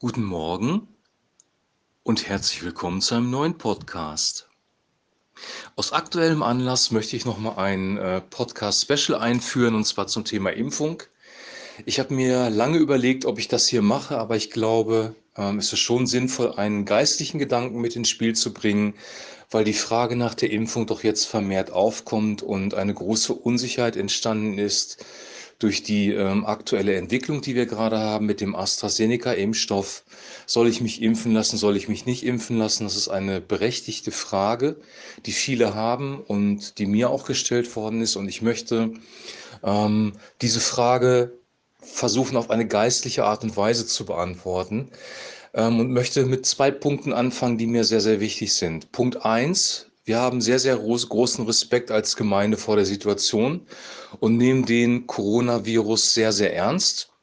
Guten Morgen und herzlich willkommen zu einem neuen Podcast. Aus aktuellem Anlass möchte ich nochmal ein äh, Podcast-Special einführen und zwar zum Thema Impfung. Ich habe mir lange überlegt, ob ich das hier mache, aber ich glaube, ähm, es ist schon sinnvoll, einen geistlichen Gedanken mit ins Spiel zu bringen, weil die Frage nach der Impfung doch jetzt vermehrt aufkommt und eine große Unsicherheit entstanden ist durch die ähm, aktuelle Entwicklung, die wir gerade haben mit dem AstraZeneca-Impfstoff. Soll ich mich impfen lassen, soll ich mich nicht impfen lassen? Das ist eine berechtigte Frage, die viele haben und die mir auch gestellt worden ist. Und ich möchte ähm, diese Frage versuchen, auf eine geistliche Art und Weise zu beantworten ähm, und möchte mit zwei Punkten anfangen, die mir sehr, sehr wichtig sind. Punkt eins wir haben sehr, sehr groß, großen Respekt als Gemeinde vor der Situation und nehmen den Coronavirus sehr, sehr ernst.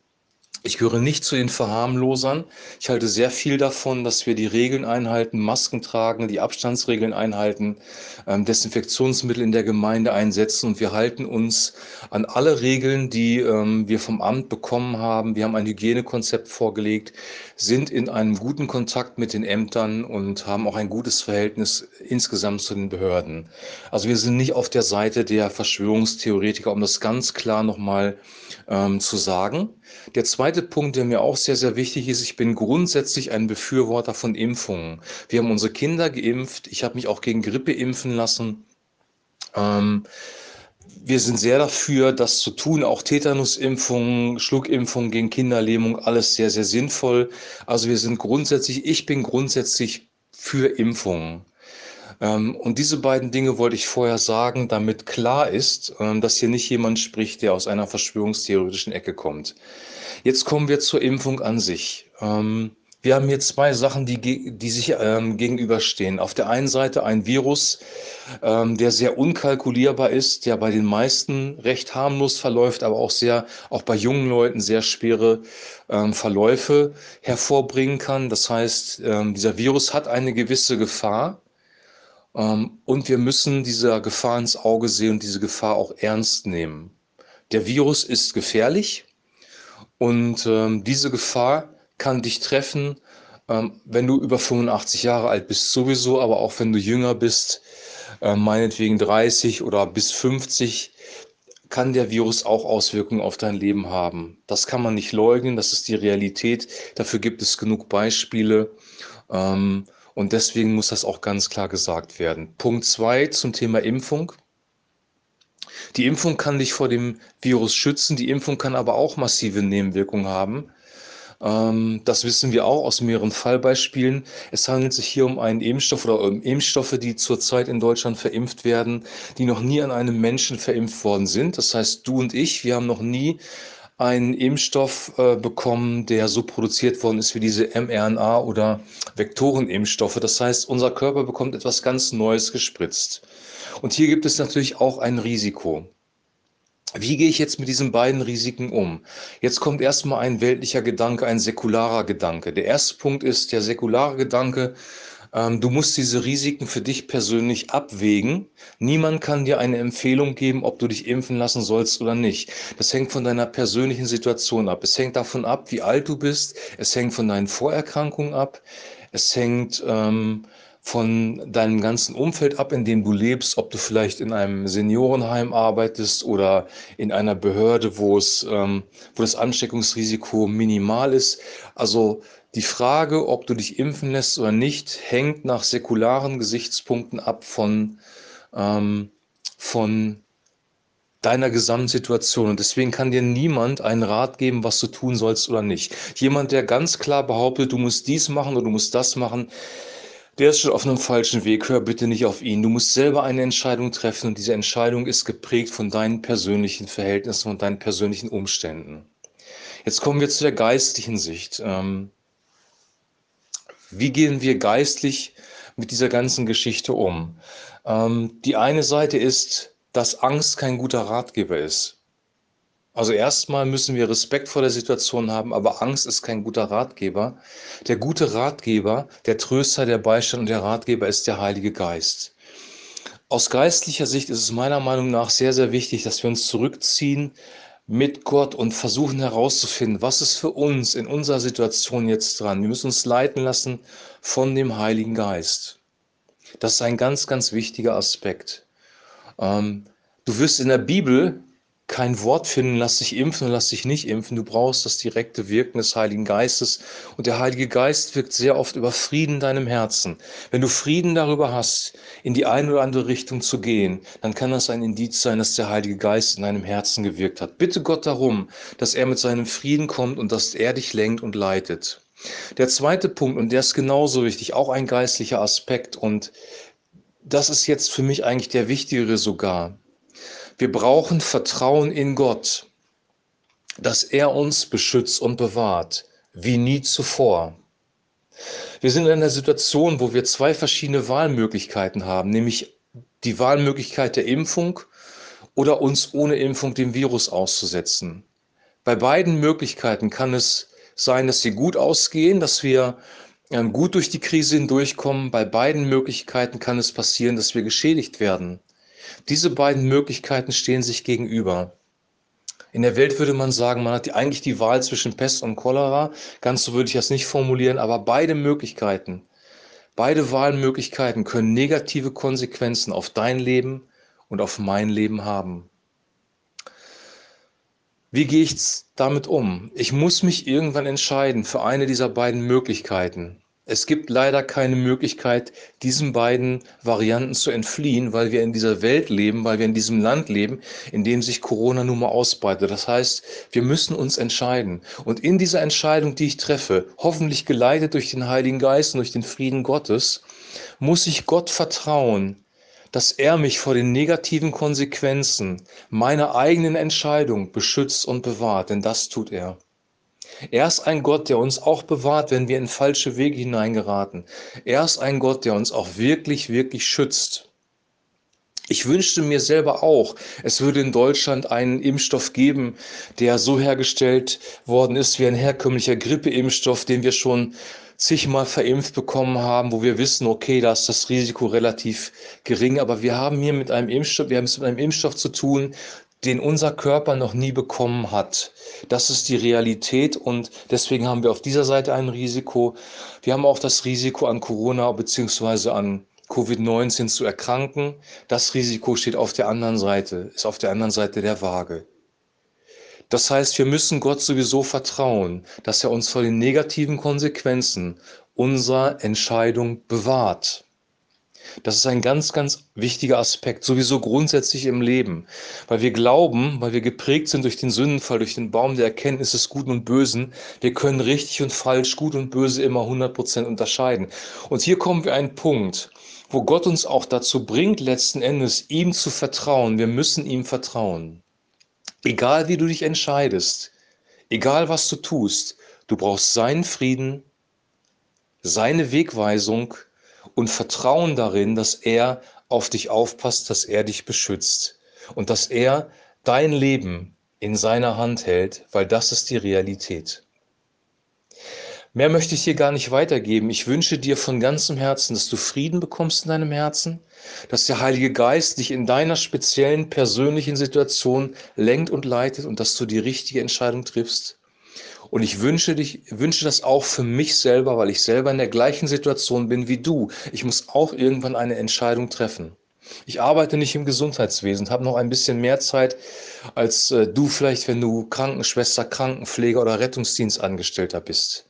Ich gehöre nicht zu den Verharmlosern. Ich halte sehr viel davon, dass wir die Regeln einhalten, Masken tragen, die Abstandsregeln einhalten, ähm, Desinfektionsmittel in der Gemeinde einsetzen und wir halten uns an alle Regeln, die ähm, wir vom Amt bekommen haben. Wir haben ein Hygienekonzept vorgelegt, sind in einem guten Kontakt mit den Ämtern und haben auch ein gutes Verhältnis insgesamt zu den Behörden. Also wir sind nicht auf der Seite der Verschwörungstheoretiker, um das ganz klar nochmal ähm, zu sagen. Der zweite Punkt, der mir auch sehr, sehr wichtig ist, ich bin grundsätzlich ein Befürworter von Impfungen. Wir haben unsere Kinder geimpft. Ich habe mich auch gegen Grippe impfen lassen. Ähm, wir sind sehr dafür, das zu tun. Auch Tetanusimpfungen, Schluckimpfungen gegen Kinderlähmung, alles sehr, sehr sinnvoll. Also wir sind grundsätzlich, ich bin grundsätzlich für Impfungen. Ähm, und diese beiden Dinge wollte ich vorher sagen, damit klar ist, ähm, dass hier nicht jemand spricht, der aus einer verschwörungstheoretischen Ecke kommt. Jetzt kommen wir zur Impfung an sich. Ähm, wir haben hier zwei Sachen, die, die sich gegenüberstehen. Auf der einen Seite ein Virus, der sehr unkalkulierbar ist, der bei den meisten recht harmlos verläuft, aber auch sehr, auch bei jungen Leuten sehr schwere Verläufe hervorbringen kann. Das heißt, dieser Virus hat eine gewisse Gefahr. Ähm, und wir müssen dieser Gefahr ins Auge sehen und diese Gefahr auch ernst nehmen. Der Virus ist gefährlich und ähm, diese Gefahr kann dich treffen, ähm, wenn du über 85 Jahre alt bist, sowieso, aber auch wenn du jünger bist, äh, meinetwegen 30 oder bis 50, kann der Virus auch Auswirkungen auf dein Leben haben. Das kann man nicht leugnen, das ist die Realität. Dafür gibt es genug Beispiele. Und deswegen muss das auch ganz klar gesagt werden. Punkt zwei zum Thema Impfung. Die Impfung kann dich vor dem Virus schützen, die Impfung kann aber auch massive Nebenwirkungen haben. Ähm, das wissen wir auch aus mehreren Fallbeispielen. Es handelt sich hier um einen Impfstoff oder um Impfstoffe, die zurzeit in Deutschland verimpft werden, die noch nie an einem Menschen verimpft worden sind. Das heißt, du und ich, wir haben noch nie einen Impfstoff äh, bekommen, der so produziert worden ist wie diese mRNA- oder Vektorenimpfstoffe. Das heißt, unser Körper bekommt etwas ganz Neues gespritzt. Und hier gibt es natürlich auch ein Risiko. Wie gehe ich jetzt mit diesen beiden Risiken um? Jetzt kommt erstmal ein weltlicher Gedanke, ein säkularer Gedanke. Der erste Punkt ist der säkulare Gedanke, du musst diese Risiken für dich persönlich abwägen. Niemand kann dir eine Empfehlung geben, ob du dich impfen lassen sollst oder nicht. Das hängt von deiner persönlichen Situation ab. Es hängt davon ab, wie alt du bist. Es hängt von deinen Vorerkrankungen ab. Es hängt ähm, von deinem ganzen Umfeld ab, in dem du lebst, ob du vielleicht in einem Seniorenheim arbeitest oder in einer Behörde, wo es, ähm, wo das Ansteckungsrisiko minimal ist. Also die Frage, ob du dich impfen lässt oder nicht, hängt nach säkularen Gesichtspunkten ab von, ähm, von deiner Gesamtsituation. Und deswegen kann dir niemand einen Rat geben, was du tun sollst oder nicht. Jemand, der ganz klar behauptet, du musst dies machen oder du musst das machen, der ist schon auf einem falschen Weg. Hör bitte nicht auf ihn. Du musst selber eine Entscheidung treffen und diese Entscheidung ist geprägt von deinen persönlichen Verhältnissen und deinen persönlichen Umständen. Jetzt kommen wir zu der geistlichen Sicht. Ähm, wie gehen wir geistlich mit dieser ganzen Geschichte um? Ähm, die eine Seite ist, dass Angst kein guter Ratgeber ist. Also erstmal müssen wir Respekt vor der Situation haben, aber Angst ist kein guter Ratgeber. Der gute Ratgeber, der Tröster, der Beistand und der Ratgeber ist der Heilige Geist. Aus geistlicher Sicht ist es meiner Meinung nach sehr, sehr wichtig, dass wir uns zurückziehen mit Gott und versuchen herauszufinden, was ist für uns in unserer Situation jetzt dran. Wir müssen uns leiten lassen von dem Heiligen Geist. Das ist ein ganz, ganz wichtiger Aspekt. Ähm, du wirst in der Bibel kein Wort finden, lass dich impfen und lass dich nicht impfen. Du brauchst das direkte Wirken des Heiligen Geistes. Und der Heilige Geist wirkt sehr oft über Frieden in deinem Herzen. Wenn du Frieden darüber hast, in die eine oder andere Richtung zu gehen, dann kann das ein Indiz sein, dass der Heilige Geist in deinem Herzen gewirkt hat. Bitte Gott darum, dass er mit seinem Frieden kommt und dass er dich lenkt und leitet. Der zweite Punkt, und der ist genauso wichtig, auch ein geistlicher Aspekt, und das ist jetzt für mich eigentlich der wichtigere sogar. Wir brauchen Vertrauen in Gott, dass er uns beschützt und bewahrt, wie nie zuvor. Wir sind in einer Situation, wo wir zwei verschiedene Wahlmöglichkeiten haben, nämlich die Wahlmöglichkeit der Impfung oder uns ohne Impfung dem Virus auszusetzen. Bei beiden Möglichkeiten kann es sein, dass sie gut ausgehen, dass wir ähm, gut durch die Krise hindurchkommen. Bei beiden Möglichkeiten kann es passieren, dass wir geschädigt werden. Diese beiden Möglichkeiten stehen sich gegenüber. In der Welt würde man sagen, man hat die, eigentlich die Wahl zwischen Pest und Cholera. Ganz so würde ich das nicht formulieren, aber beide Möglichkeiten, beide Wahlmöglichkeiten können negative Konsequenzen auf dein Leben und auf mein Leben haben. Wie gehe ich damit um? Ich muss mich irgendwann entscheiden für eine dieser beiden Möglichkeiten. Es gibt leider keine Möglichkeit, diesen beiden Varianten zu entfliehen, weil wir in dieser Welt leben, weil wir in diesem Land leben, in dem sich Corona nun mal ausbreitet. Das heißt, wir müssen uns entscheiden. Und in dieser Entscheidung, die ich treffe, hoffentlich geleitet durch den Heiligen Geist und durch den Frieden Gottes, muss ich Gott vertrauen, dass er mich vor den negativen Konsequenzen meiner eigenen Entscheidung beschützt und bewahrt, denn das tut er. Er ist ein Gott, der uns auch bewahrt, wenn wir in falsche Wege hineingeraten. Er ist ein Gott, der uns auch wirklich, wirklich schützt. Ich wünschte mir selber auch, es würde in Deutschland einen Impfstoff geben, der so hergestellt worden ist wie ein herkömmlicher Grippeimpfstoff, den wir schon zigmal verimpft bekommen haben, wo wir wissen, okay, da ist das Risiko relativ gering, aber wir haben hier mit einem Impfstoff, wir haben es mit einem Impfstoff zu tun, den unser Körper noch nie bekommen hat. Das ist die Realität und deswegen haben wir auf dieser Seite ein Risiko. Wir haben auch das Risiko an Corona bzw. an Covid-19 zu erkranken. Das Risiko steht auf der anderen Seite, ist auf der anderen Seite der Waage. Das heißt, wir müssen Gott sowieso vertrauen, dass er uns vor den negativen Konsequenzen unserer Entscheidung bewahrt. Das ist ein ganz, ganz wichtiger Aspekt, sowieso grundsätzlich im Leben, weil wir glauben, weil wir geprägt sind durch den Sündenfall, durch den Baum der Erkenntnis des Guten und Bösen, wir können richtig und falsch, gut und böse immer 100% unterscheiden. Und hier kommen wir an einen Punkt, wo Gott uns auch dazu bringt, letzten Endes ihm zu vertrauen. Wir müssen ihm vertrauen. Egal wie du dich entscheidest, egal was du tust, du brauchst seinen Frieden, seine Wegweisung, und Vertrauen darin, dass er auf dich aufpasst, dass er dich beschützt und dass er dein Leben in seiner Hand hält, weil das ist die Realität. Mehr möchte ich dir gar nicht weitergeben. Ich wünsche dir von ganzem Herzen, dass du Frieden bekommst in deinem Herzen, dass der Heilige Geist dich in deiner speziellen persönlichen Situation lenkt und leitet und dass du die richtige Entscheidung triffst. Und ich wünsche dich, wünsche das auch für mich selber, weil ich selber in der gleichen Situation bin wie du. Ich muss auch irgendwann eine Entscheidung treffen. Ich arbeite nicht im Gesundheitswesen, habe noch ein bisschen mehr Zeit als äh, du vielleicht, wenn du Krankenschwester, Krankenpfleger oder Rettungsdienstangestellter bist.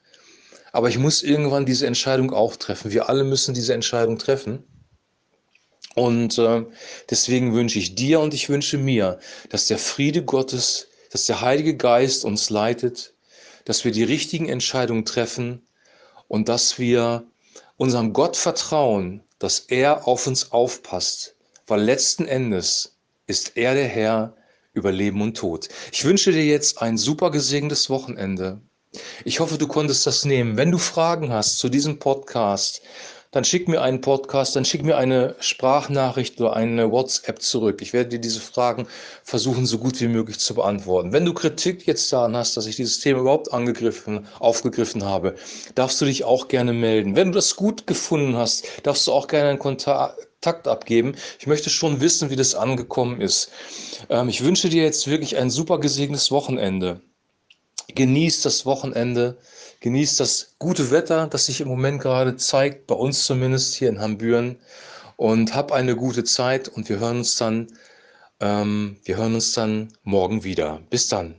Aber ich muss irgendwann diese Entscheidung auch treffen. Wir alle müssen diese Entscheidung treffen. Und äh, deswegen wünsche ich dir und ich wünsche mir, dass der Friede Gottes, dass der Heilige Geist uns leitet, dass wir die richtigen Entscheidungen treffen und dass wir unserem Gott vertrauen, dass er auf uns aufpasst, weil letzten Endes ist er der Herr über Leben und Tod. Ich wünsche dir jetzt ein super gesegnetes Wochenende. Ich hoffe, du konntest das nehmen. Wenn du Fragen hast zu diesem Podcast, dann schick mir einen Podcast, dann schick mir eine Sprachnachricht oder eine WhatsApp zurück. Ich werde dir diese Fragen versuchen, so gut wie möglich zu beantworten. Wenn du Kritik jetzt daran hast, dass ich dieses Thema überhaupt angegriffen, aufgegriffen habe, darfst du dich auch gerne melden. Wenn du das gut gefunden hast, darfst du auch gerne einen Kontak Takt abgeben. Ich möchte schon wissen, wie das angekommen ist. Ähm, ich wünsche dir jetzt wirklich ein super gesegnetes Wochenende. Genieß das Wochenende, genieß das gute Wetter, das sich im Moment gerade zeigt, bei uns zumindest hier in Hambüren. Und hab eine gute Zeit und wir hören uns dann, ähm, wir hören uns dann morgen wieder. Bis dann.